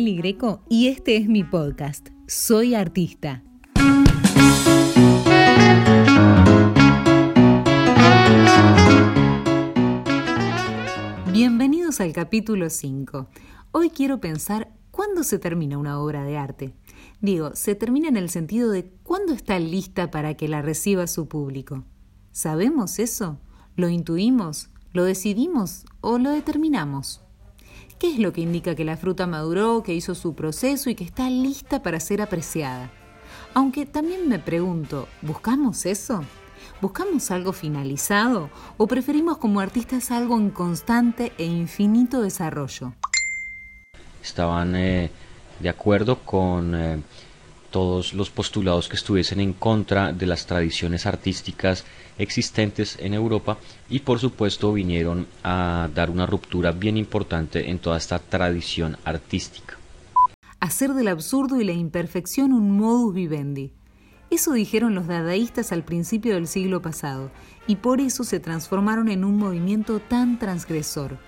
Greco y este es mi podcast. Soy artista. Bienvenidos al capítulo 5. Hoy quiero pensar cuándo se termina una obra de arte. Digo, se termina en el sentido de cuándo está lista para que la reciba su público. ¿Sabemos eso? ¿Lo intuimos? ¿Lo decidimos o lo determinamos? ¿Qué es lo que indica que la fruta maduró, que hizo su proceso y que está lista para ser apreciada? Aunque también me pregunto, ¿buscamos eso? ¿Buscamos algo finalizado o preferimos como artistas algo en constante e infinito desarrollo? Estaban eh, de acuerdo con eh, todos los postulados que estuviesen en contra de las tradiciones artísticas existentes en Europa y por supuesto vinieron a dar una ruptura bien importante en toda esta tradición artística. Hacer del absurdo y la imperfección un modus vivendi. Eso dijeron los dadaístas al principio del siglo pasado, y por eso se transformaron en un movimiento tan transgresor,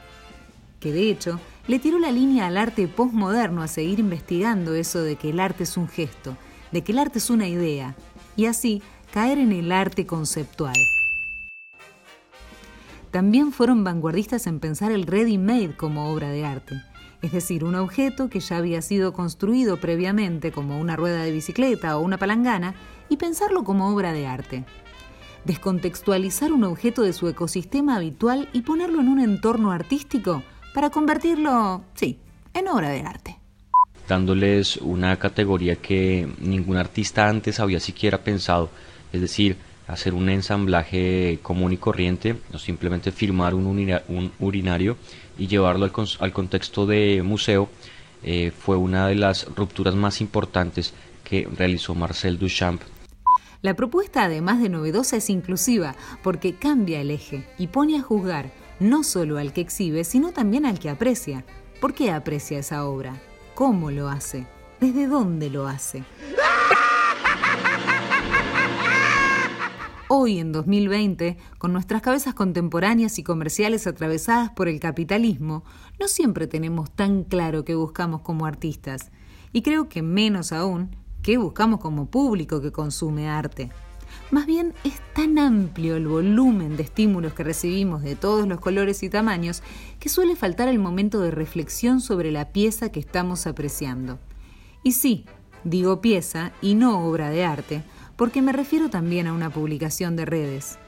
que de hecho le tiró la línea al arte postmoderno a seguir investigando eso de que el arte es un gesto, de que el arte es una idea, y así caer en el arte conceptual. También fueron vanguardistas en pensar el ready-made como obra de arte, es decir, un objeto que ya había sido construido previamente como una rueda de bicicleta o una palangana y pensarlo como obra de arte. Descontextualizar un objeto de su ecosistema habitual y ponerlo en un entorno artístico para convertirlo, sí, en obra de arte dándoles una categoría que ningún artista antes había siquiera pensado es decir, hacer un ensamblaje común y corriente, o simplemente firmar un, urinario y llevarlo al, contexto de museo, eh, fue una de las rupturas más importantes que realizó Marcel Duchamp. La propuesta, además de novedosa, es inclusiva, porque cambia el eje y pone a juzgar no solo al que exhibe, sino también al que aprecia. ¿Por qué aprecia esa obra? ¿Cómo lo hace? ¿Desde dónde lo hace? Hoy, en 2020, con nuestras cabezas contemporáneas y comerciales atravesadas por el capitalismo, no siempre tenemos tan claro qué buscamos como artistas, y creo que menos aún qué buscamos como público que consume arte. Más bien es tan amplio el volumen de estímulos que recibimos de todos los colores y tamaños que suele faltar el momento de reflexión sobre la pieza que estamos apreciando. Y sí, digo pieza y no obra de arte, porque me refiero también a una publicación de redes,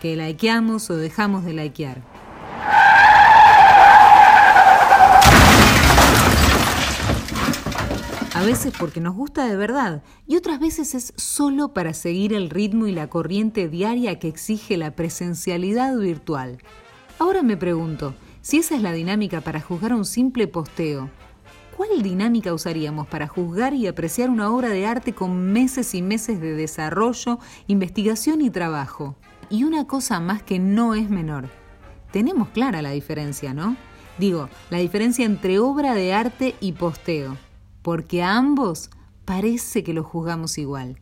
que likeamos o dejamos de likear. A veces porque nos gusta de verdad y otras veces es solo para seguir el ritmo y la corriente diaria que exige la presencialidad virtual. Ahora me pregunto, si esa es la dinámica para juzgar un simple posteo, ¿Cuál dinámica usaríamos para juzgar y apreciar una obra de arte con meses y meses de desarrollo, investigación y trabajo? Y una cosa más que no es menor. Tenemos clara la diferencia, ¿no? Digo, la diferencia entre obra de arte y posteo, porque a ambos parece que lo juzgamos igual.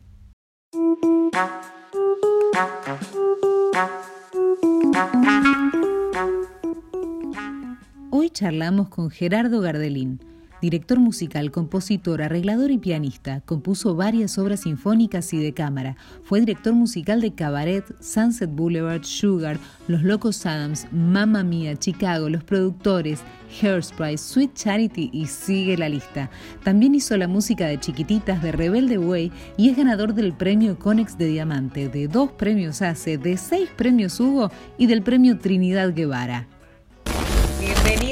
Hoy charlamos con Gerardo Gardelín Director musical, compositor, arreglador y pianista, compuso varias obras sinfónicas y de cámara. Fue director musical de Cabaret, Sunset Boulevard, Sugar, Los Locos Adams, Mamma Mia, Chicago, Los Productores, Hairspray, Sweet Charity y sigue la lista. También hizo la música de Chiquititas de Rebelde Way y es ganador del premio Conex de Diamante, de dos premios ACE, de seis premios Hugo y del premio Trinidad Guevara.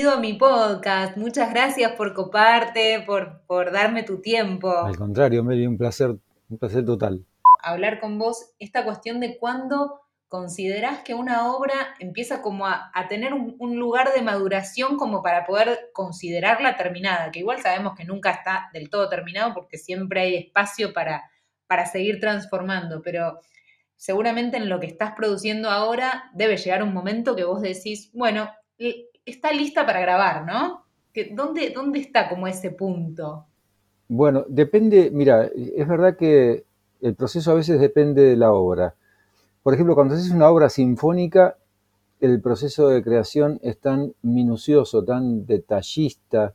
Bienvenido a mi podcast. Muchas gracias por coparte, por, por darme tu tiempo. Al contrario, Mary, un placer, un placer total. Hablar con vos esta cuestión de cuándo considerás que una obra empieza como a, tener un, un, lugar de maduración como para poder considerarla terminada, que igual sabemos que nunca está del todo terminado porque siempre hay espacio para, para seguir transformando, pero seguramente en lo que estás produciendo ahora debe llegar un momento que vos decís, bueno, está lista para grabar, ¿no? ¿Dónde, ¿Dónde está como ese punto? Bueno, depende, mira, es verdad que el proceso a veces depende de la obra. Por ejemplo, cuando haces una obra sinfónica, el proceso de creación es tan minucioso, tan detallista,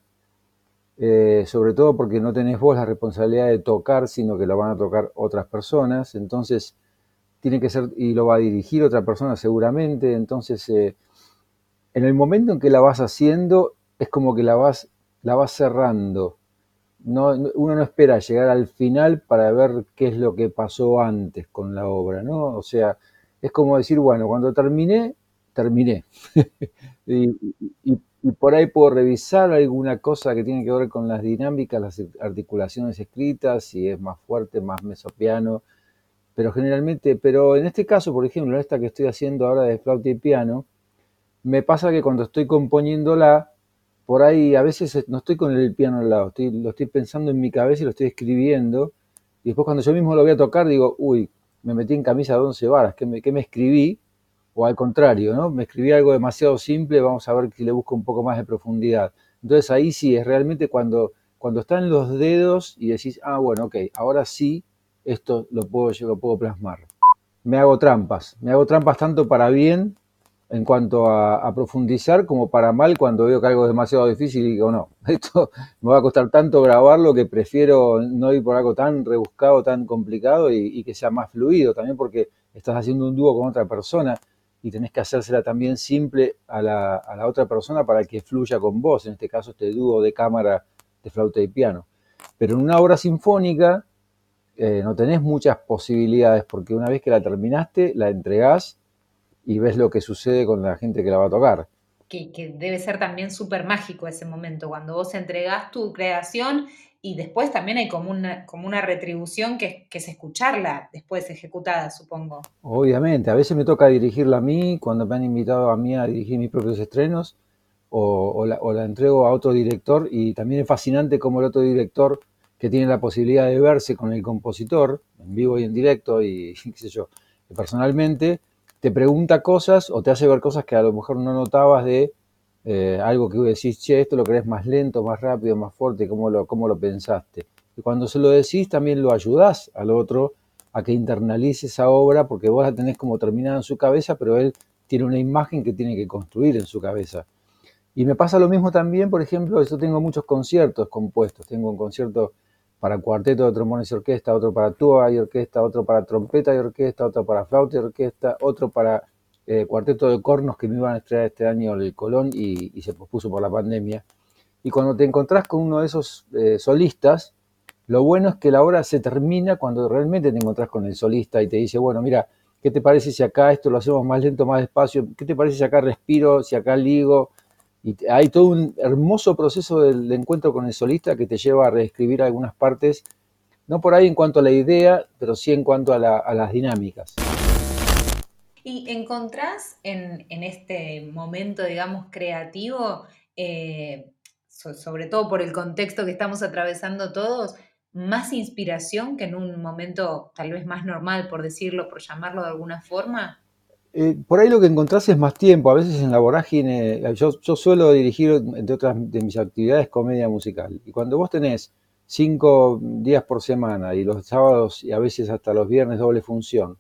eh, sobre todo porque no tenés vos la responsabilidad de tocar, sino que lo van a tocar otras personas, entonces tiene que ser, y lo va a dirigir otra persona seguramente, entonces eh, en el momento en que la vas haciendo, es como que la vas, la vas cerrando. No, uno no espera llegar al final para ver qué es lo que pasó antes con la obra, ¿no? O sea, es como decir, bueno, cuando terminé, terminé. y, y por ahí puedo revisar alguna cosa que tiene que ver con las dinámicas, las articulaciones escritas, si es más fuerte, más mesopiano, pero generalmente, pero en este caso, por ejemplo, esta que estoy haciendo ahora de flauta y piano, me pasa que cuando estoy componiéndola, por ahí a veces no estoy con el piano al lado, lo estoy pensando en mi cabeza y lo estoy escribiendo, y después cuando yo mismo lo voy a tocar digo, uy, me metí en camisa de once varas, ¿qué me, qué me escribí? o al contrario, ¿no? Me escribí algo demasiado simple, vamos a ver si le busco un poco más de profundidad. Entonces ahí sí es realmente cuando, cuando están los dedos y decís, ah, bueno, ok, ahora sí, esto lo puedo, yo lo puedo plasmar. Me hago trampas, me hago trampas tanto para bien en cuanto a, profundizar como para mal cuando veo que algo es demasiado difícil y digo, no, esto me va a costar tanto grabarlo que prefiero no ir por algo tan rebuscado, tan complicado y, que sea más fluido también porque estás haciendo un dúo con otra persona y tenés que hacérsela también simple a la, a la, otra persona para que fluya con vos, en este caso este dúo de cámara de flauta y piano. Pero en una obra sinfónica eh, no tenés muchas posibilidades porque una vez que la terminaste, la entregás y ves lo que sucede con la gente que la va a tocar. Que, que debe ser también súper mágico ese momento, cuando vos entregás tu creación y después también hay como una, como una retribución que, es escucharla después ejecutada, supongo. Obviamente, a veces me toca dirigirla a mí, cuando me han invitado a mí a dirigir mis propios estrenos, o, la, entrego a otro director, y también es fascinante como el otro director que tiene la posibilidad de verse con el compositor, en vivo y en directo, y qué sé yo, personalmente, te pregunta cosas o te hace ver cosas que a lo mejor no notabas de eh, algo que decís, che, esto lo querés más lento, más rápido, más fuerte, ¿cómo lo, cómo lo pensaste? Y cuando se lo decís, también lo ayudás al otro a que internalice esa obra, porque vos la tenés como terminada en su cabeza, pero él tiene una imagen que tiene que construir en su cabeza. Y me pasa lo mismo también, por ejemplo, yo tengo muchos conciertos compuestos. Tengo un concierto para cuarteto de trombones y orquesta, otro para tuba y orquesta, otro para trompeta y orquesta, otro para flauta y orquesta, otro para eh, cuarteto de cornos que me iban a estrenar este año el Colón y, se pospuso por la pandemia. Y cuando te encontrás con uno de esos eh, solistas, lo bueno es que la obra se termina cuando realmente te encontrás con el solista y te dice, bueno, mira, ¿qué te parece si acá esto lo hacemos más lento, más despacio? ¿Qué te parece si acá respiro, si acá ligo? Y hay todo un hermoso proceso del encuentro con el solista que te lleva a reescribir algunas partes, no por ahí en cuanto a la idea, pero sí en cuanto a las dinámicas. ¿Y encontrás en, este momento, digamos, creativo, eh, sobre todo por el contexto que estamos atravesando todos, más inspiración que en un momento tal vez más normal, por decirlo, por llamarlo de alguna forma? Eh, por ahí lo que encontrás es más tiempo. A veces en la vorágine, yo, yo, suelo dirigir, entre otras de mis actividades, comedia musical. Y cuando vos tenés cinco días por semana y los sábados y a veces hasta los viernes doble función,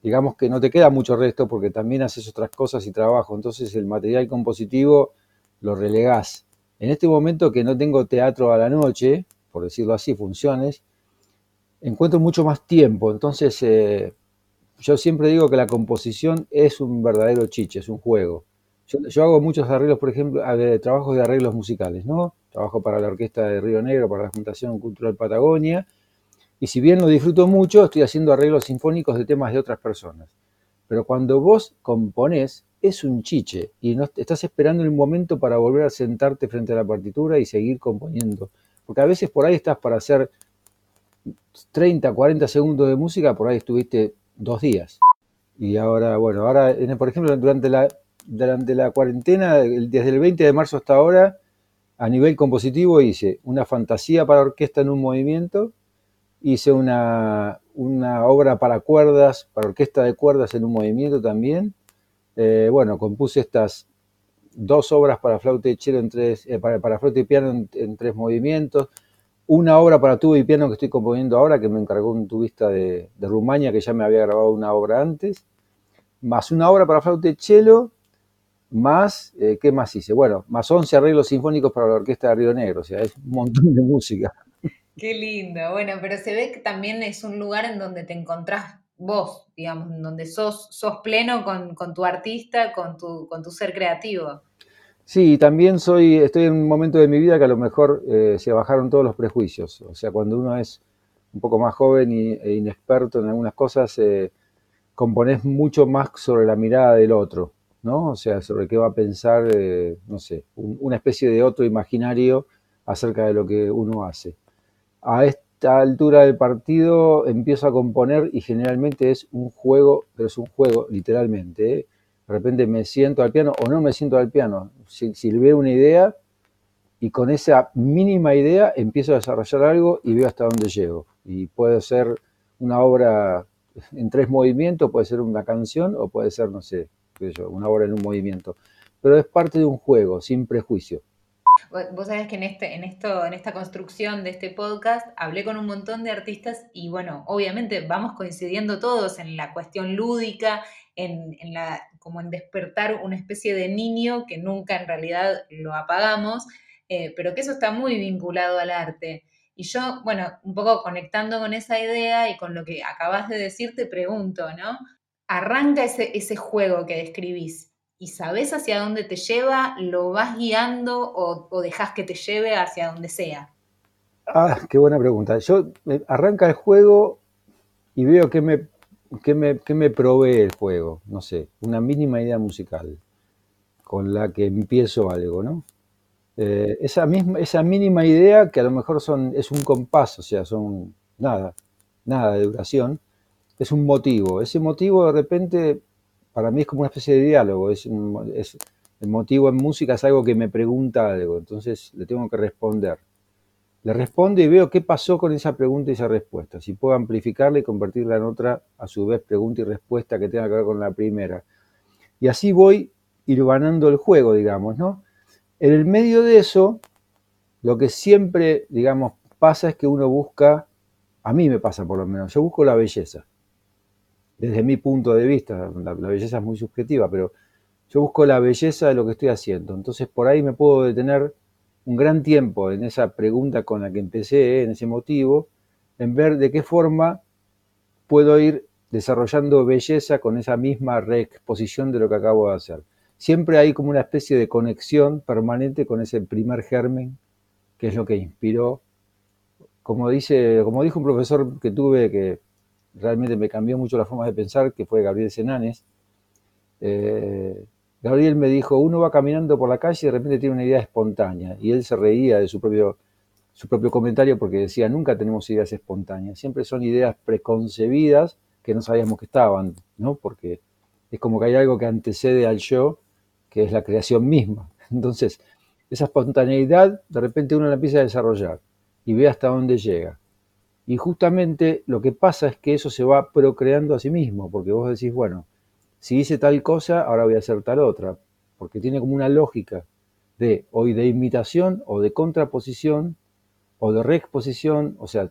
digamos que no te queda mucho resto porque también haces otras cosas y trabajo, entonces el material compositivo lo relegás. En este momento que no tengo teatro a la noche, por decirlo así, funciones, encuentro mucho más tiempo, entonces eh, yo siempre digo que la composición es un verdadero chiche, es un juego. Yo, hago muchos arreglos, por ejemplo, de trabajos de arreglos musicales, ¿no? Trabajo para la Orquesta de Río Negro, para la Fundación Cultural Patagonia, y si bien lo disfruto mucho, estoy haciendo arreglos sinfónicos de temas de otras personas. Pero cuando vos componés, es un chiche y no, estás esperando un momento para volver a sentarte frente a la partitura y seguir componiendo. Porque a veces por ahí estás para hacer 30, 40 segundos de música, por ahí estuviste dos días. Y ahora, bueno, ahora, por ejemplo, durante la, durante la cuarentena, desde el 20 de marzo hasta ahora, a nivel compositivo hice una fantasía para orquesta en un movimiento, hice una, obra para cuerdas, para orquesta de cuerdas en un movimiento también. Eh, bueno, compuse estas dos obras para flauta y cello en tres, eh, para, flauta y piano en, tres movimientos. Una obra para tubo y piano que estoy componiendo ahora, que me encargó un tubista de, Rumania que ya me había grabado una obra antes. Más una obra para flauta y cello más, eh, ¿qué más hice? Bueno, más 11 arreglos sinfónicos para la Orquesta de Río Negro, o sea, es un montón de música. Qué lindo, bueno, pero se ve que también es un lugar en donde te encontrás vos, digamos, en donde sos, sos pleno con, tu artista, con tu, con tu ser creativo. Sí, también soy, estoy en un momento de mi vida que a lo mejor eh, se bajaron todos los prejuicios. O sea, cuando uno es un poco más joven e inexperto en algunas cosas, eh, componés mucho más sobre la mirada del otro, ¿no? O sea, sobre qué va a pensar, eh, no sé, una especie de otro imaginario acerca de lo que uno hace. A esta altura del partido empiezo a componer y generalmente es un juego, pero es un juego, literalmente, de repente me siento al piano o no me siento al piano. Si, veo una idea y con esa mínima idea empiezo a desarrollar algo y veo hasta dónde llego. Y puede ser una obra en tres movimientos, puede ser una canción o puede ser, no sé, una obra en un movimiento. Pero es parte de un juego, sin prejuicio. Vos sabés que en, este, en, esto, en esta construcción de este podcast hablé con un montón de artistas y bueno, obviamente vamos coincidiendo todos en la cuestión lúdica, en, en la, como en despertar una especie de niño que nunca en realidad lo apagamos, eh, pero que eso está muy vinculado al arte. Y yo, bueno, un poco conectando con esa idea y con lo que acabas de decir, te pregunto, ¿no? Arranca ese, ese juego que describís y sabes hacia dónde te lleva, lo vas guiando o, o dejas que te lleve hacia donde sea. Ah, qué buena pregunta. Yo arranca el juego y veo que me ¿qué me, provee el juego? No sé, una mínima idea musical con la que empiezo algo, ¿no? Eh, esa, misma, esa mínima idea que a lo mejor son, es un compás, o sea, son nada, nada de duración, es un motivo. Ese motivo de repente para mí es como una especie de diálogo, es, es el motivo en música es algo que me pregunta algo, entonces le tengo que responder. Le respondo y veo qué pasó con esa pregunta y esa respuesta. Si puedo amplificarla y convertirla en otra, a su vez, pregunta y respuesta que tenga que ver con la primera. Y así voy ganando el juego, digamos, ¿no? En el medio de eso, lo que siempre, digamos, pasa es que uno busca, a mí me pasa por lo menos, yo busco la belleza. Desde mi punto de vista, la, la belleza es muy subjetiva, pero yo busco la belleza de lo que estoy haciendo. Entonces por ahí me puedo detener un gran tiempo en esa pregunta con la que empecé, en ese motivo, en ver de qué forma puedo ir desarrollando belleza con esa misma reexposición de lo que acabo de hacer. Siempre hay como una especie de conexión permanente con ese primer germen, que es lo que inspiró. Como, dice, como dijo un profesor que tuve que realmente me cambió mucho la forma de pensar, que fue Gabriel Senanes, eh, Gabriel me dijo, uno va caminando por la calle y de repente tiene una idea espontánea. Y él se reía de su propio, su propio comentario porque decía, nunca tenemos ideas espontáneas, siempre son ideas preconcebidas que no sabíamos que estaban, ¿no? Porque es como que hay algo que antecede al yo, que es la creación misma. Entonces, esa espontaneidad, de repente uno la empieza a desarrollar y ve hasta dónde llega. Y justamente lo que pasa es que eso se va procreando a sí mismo, porque vos decís, bueno, si hice tal cosa, ahora voy a hacer tal otra, porque tiene como una lógica de hoy de imitación o de contraposición o de reexposición, o sea,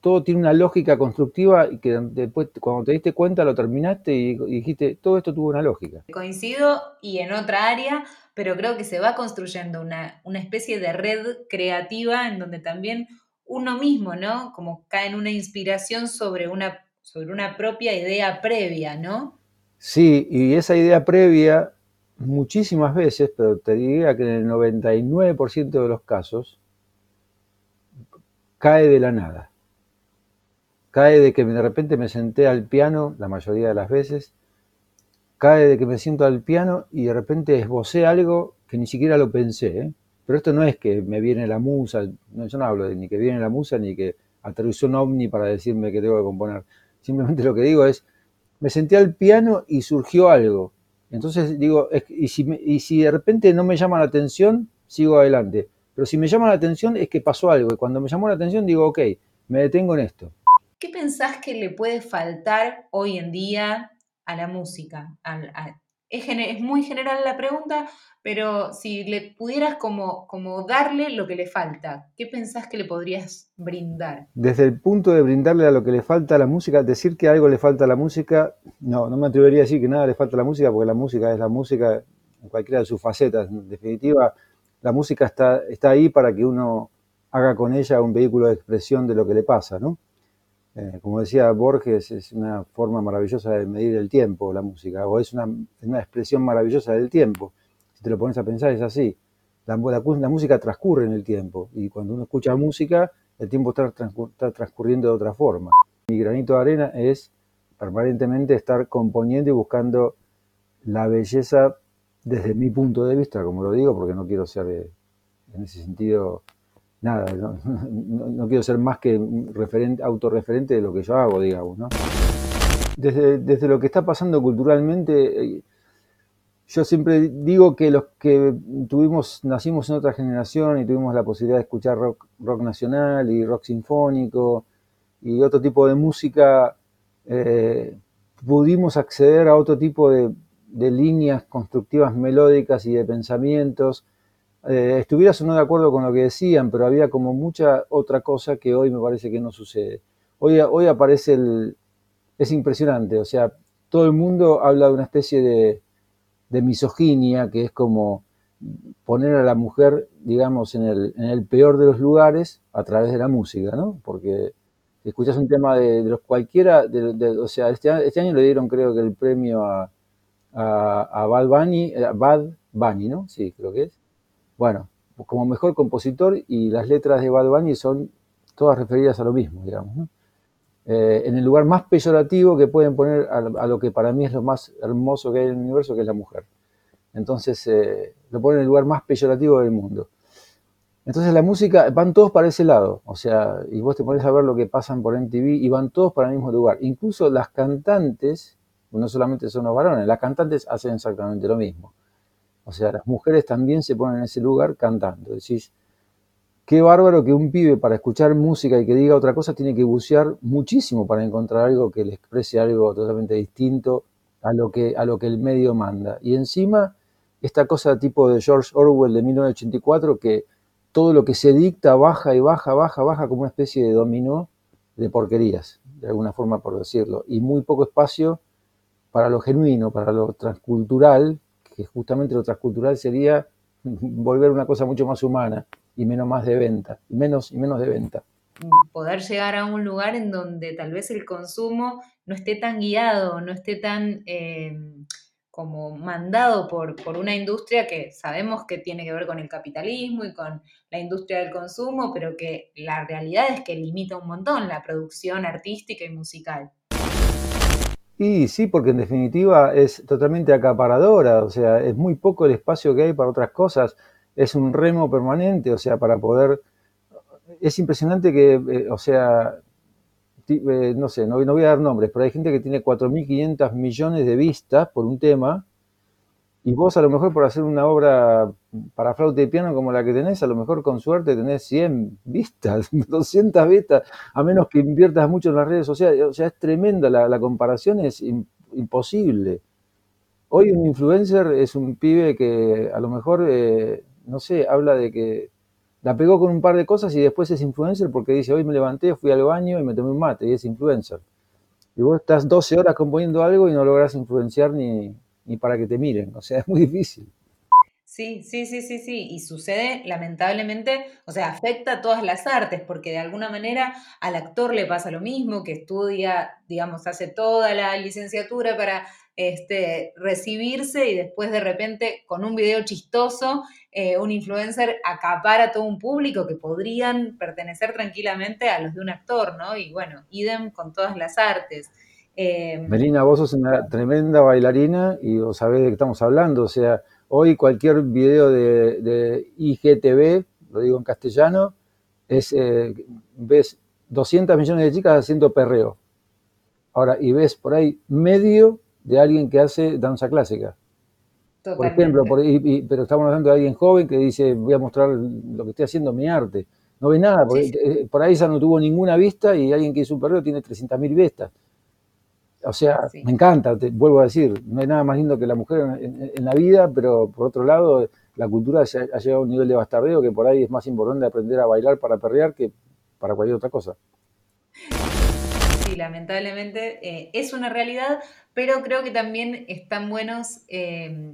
todo tiene una lógica constructiva y que después cuando te diste cuenta lo terminaste y, dijiste, todo esto tuvo una lógica. Coincido y en otra área, pero creo que se va construyendo una, una especie de red creativa en donde también uno mismo, ¿no? Como cae en una inspiración sobre una, sobre una propia idea previa, ¿no? Sí, y esa idea previa, muchísimas veces, pero te diría que en el 99% de los casos, cae de la nada. Cae de que de repente me senté al piano, la mayoría de las veces, cae de que me siento al piano y de repente esbocé algo que ni siquiera lo pensé. ¿eh? Pero esto no es que me viene la musa, no, yo no hablo de ni que viene la musa ni que aterrizó un ovni para decirme que tengo que componer. Simplemente lo que digo es, me senté al piano y surgió algo. Entonces digo, y, si de repente no me llama la atención, sigo adelante. Pero si me llama la atención es que pasó algo. Y cuando me llamó la atención digo, ok, me detengo en esto. ¿Qué pensás que le puede faltar hoy en día a la música? Es, muy general la pregunta, pero si le pudieras como, como darle lo que le falta, ¿qué pensás que le podrías brindar? Desde el punto de brindarle a lo que le falta a la música, decir que algo le falta a la música, no, no me atrevería a decir que nada le falta a la música, porque la música es la música en cualquiera de sus facetas. En definitiva, la música está, está ahí para que uno haga con ella un vehículo de expresión de lo que le pasa, ¿no? Eh, como decía Borges, es una forma maravillosa de medir el tiempo, la música, o es una, expresión maravillosa del tiempo. Si te lo pones a pensar, es así. La, la, música transcurre en el tiempo, y cuando uno escucha música, el tiempo está, está transcurriendo de otra forma. Mi granito de arena es permanentemente estar componiendo y buscando la belleza desde mi punto de vista, como lo digo, porque no quiero ser eh, en ese sentido nada, no, quiero ser más que referente, autorreferente de lo que yo hago, digamos. ¿no? Desde, desde lo que está pasando culturalmente, eh, yo siempre digo que los que tuvimos, nacimos en otra generación y tuvimos la posibilidad de escuchar rock, rock nacional y rock sinfónico y otro tipo de música, eh, pudimos acceder a otro tipo de, de líneas constructivas melódicas y de pensamientos eh, estuvieras o no de acuerdo con lo que decían, pero había como mucha otra cosa que hoy me parece que no sucede. Hoy, hoy aparece el... Es impresionante, o sea, todo el mundo habla de una especie de, de misoginia, que es como poner a la mujer, digamos, en el, en el, peor de los lugares a través de la música, ¿no? Porque escuchas un tema de, los cualquiera, de, o sea, este, este, año le dieron creo que el premio a, a, a Bad Bunny, a Bad Bunny, ¿no? Sí, creo que es. Bueno, como mejor compositor y las letras de Bad Bunny son todas referidas a lo mismo, digamos. Eh, en el lugar más peyorativo que pueden poner a, lo que para mí es lo más hermoso que hay en el universo, que es la mujer. Entonces eh, lo ponen en el lugar más peyorativo del mundo. Entonces la música, van todos para ese lado, o sea, y vos te pones a ver lo que pasan por MTV y van todos para el mismo lugar. Incluso las cantantes, no solamente son los varones, las cantantes hacen exactamente lo mismo. O sea, las mujeres también se ponen en ese lugar cantando. Decís, qué bárbaro que un pibe para escuchar música y que diga otra cosa tiene que bucear muchísimo para encontrar algo que le exprese algo totalmente distinto a lo que, a lo que el medio manda. Y encima, esta cosa tipo de George Orwell de 1984, que todo lo que se dicta baja y baja, baja, baja como una especie de dominó de porquerías, de alguna forma por decirlo, y muy poco espacio para lo genuino, para lo transcultural, justamente lo transcultural sería volver una cosa mucho más humana y menos más de venta, y menos, y menos de venta. Poder llegar a un lugar en donde tal vez el consumo no esté tan guiado, no esté tan eh, como mandado por, por una industria que sabemos que tiene que ver con el capitalismo y con la industria del consumo, pero que la realidad es que limita un montón la producción artística y musical. Y sí, porque en definitiva es totalmente acaparadora, o sea, es muy poco el espacio que hay para otras cosas, es un remo permanente, o sea, para poder... Es impresionante que, eh, o sea, eh, no sé, no, voy a dar nombres, pero hay gente que tiene 4.500 millones de vistas por un tema y vos a lo mejor por hacer una obra para flauta y piano como la que tenés, a lo mejor con suerte tenés 100 vistas, 200 vistas, a menos que inviertas mucho en las redes sociales. O sea, es tremenda, la, comparación es imposible. Hoy un influencer es un pibe que a lo mejor, eh, no sé, habla de que la pegó con un par de cosas y después es influencer porque dice, hoy me levanté, fui al baño y me tomé un mate y es influencer. Y vos estás 12 horas componiendo algo y no logras influenciar ni, ni para que te miren. O sea, es muy difícil. Sí, sí, sí, sí, sí. Y sucede, lamentablemente, o sea, afecta a todas las artes, porque de alguna manera al actor le pasa lo mismo, que estudia, digamos, hace toda la licenciatura para este, recibirse y después de repente con un video chistoso, eh, un influencer acapara a todo un público que podrían pertenecer tranquilamente a los de un actor, ¿no? Y bueno, idem con todas las artes. Eh, Melina, vos sos una tremenda bailarina y vos sabés de qué estamos hablando. O sea, hoy cualquier video de, IGTV, lo digo en castellano, es, eh, ves 200 millones de chicas haciendo perreo. Ahora, y ves por ahí medio de alguien que hace danza clásica. Por ejemplo, pero estamos hablando de alguien joven que dice, voy a mostrar lo que estoy haciendo, mi arte. No ve nada, eh, por ahí esa no tuvo ninguna vista y alguien que hizo un perreo tiene 300.000 vistas. O sea, me encanta, te vuelvo a decir, no hay nada más lindo que la mujer en, la vida, pero por otro lado, la cultura ha llegado a un nivel de bastardeo que por ahí es más importante aprender a bailar para perrear que para cualquier otra cosa. Sí, lamentablemente eh, es una realidad, pero creo que también están buenos eh,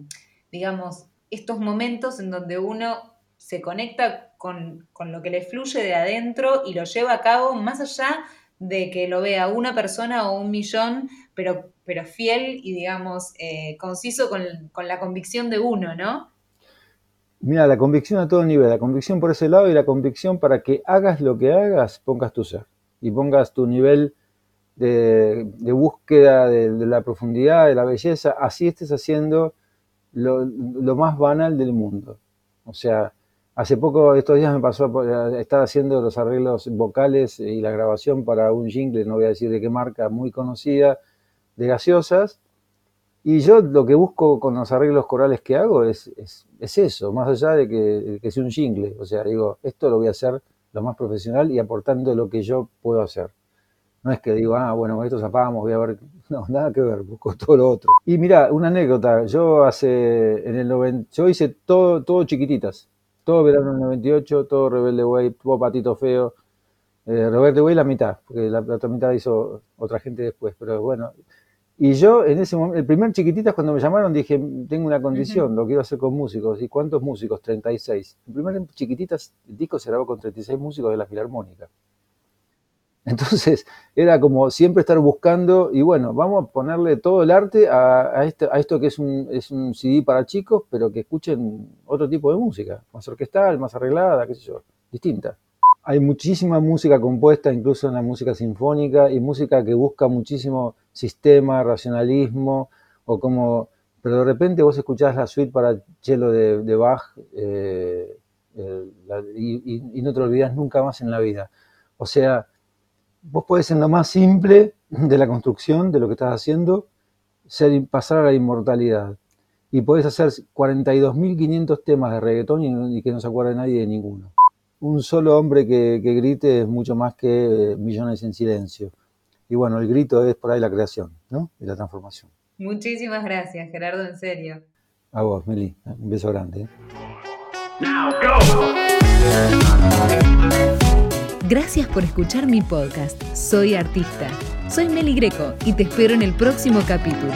digamos, estos momentos en donde uno se conecta con, lo que le fluye de adentro y lo lleva a cabo más allá de que lo vea una persona o un millón, pero, pero fiel y, digamos, eh, conciso con, con, la convicción de uno, ¿no? Mira, la convicción a todo nivel, la convicción por ese lado y la convicción para que hagas lo que hagas, pongas tu ser y pongas tu nivel de, búsqueda de, la profundidad, de la belleza, así estés haciendo lo, lo más banal del mundo. O sea, Hace poco, estos días me pasó, eh, estar haciendo los arreglos vocales y la grabación para un jingle, no voy a decir de qué marca, muy conocida, de gaseosas. Y yo lo que busco con los arreglos corales que hago es, es, eso, más allá de que, que, sea un jingle. O sea, digo, esto lo voy a hacer lo más profesional y aportando lo que yo puedo hacer. No es que digo, ah, bueno, con esto zapamos, voy a ver. No, nada que ver, busco todo lo otro. Y mira, una anécdota. Yo hace, en el 90, yo hice todo, todo chiquititas todo verano del 98, todo Rebelde Way, todo Patito Feo. Eh, Rebelde Way la mitad, porque la, otra mitad hizo otra gente después, pero bueno. Y yo en ese momento, el primer chiquititas cuando me llamaron dije, tengo una condición, lo quiero hacer con músicos. ¿Y cuántos músicos? 36. El primer chiquititas, el disco se grabó con 36 músicos de la Filarmónica. Entonces era como siempre estar buscando y bueno, vamos a ponerle todo el arte a, este, esto que es un, es un, CD para chicos, pero que escuchen otro tipo de música, más orquestal, más arreglada, qué sé yo, distinta. Hay muchísima música compuesta, incluso en la música sinfónica, y música que busca muchísimo sistema, racionalismo, o como, pero de repente vos escuchás la suite para cello de, Bach eh, eh, y, no te olvidás nunca más en la vida. O sea, vos podés en lo más simple de la construcción, de lo que estás haciendo, ser, pasar a la inmortalidad. Y podés hacer 42.500 temas de reggaetón y, que no se acuerde nadie de ninguno. Un solo hombre que, grite es mucho más que eh, millones en silencio. Y bueno, el grito es por ahí la creación, ¿no? Y la transformación. Muchísimas gracias, Gerardo, en serio. A vos, Meli. Un beso grande. ¿eh? Gracias por escuchar mi podcast. Soy artista. Soy Meli Greco y te espero en el próximo capítulo.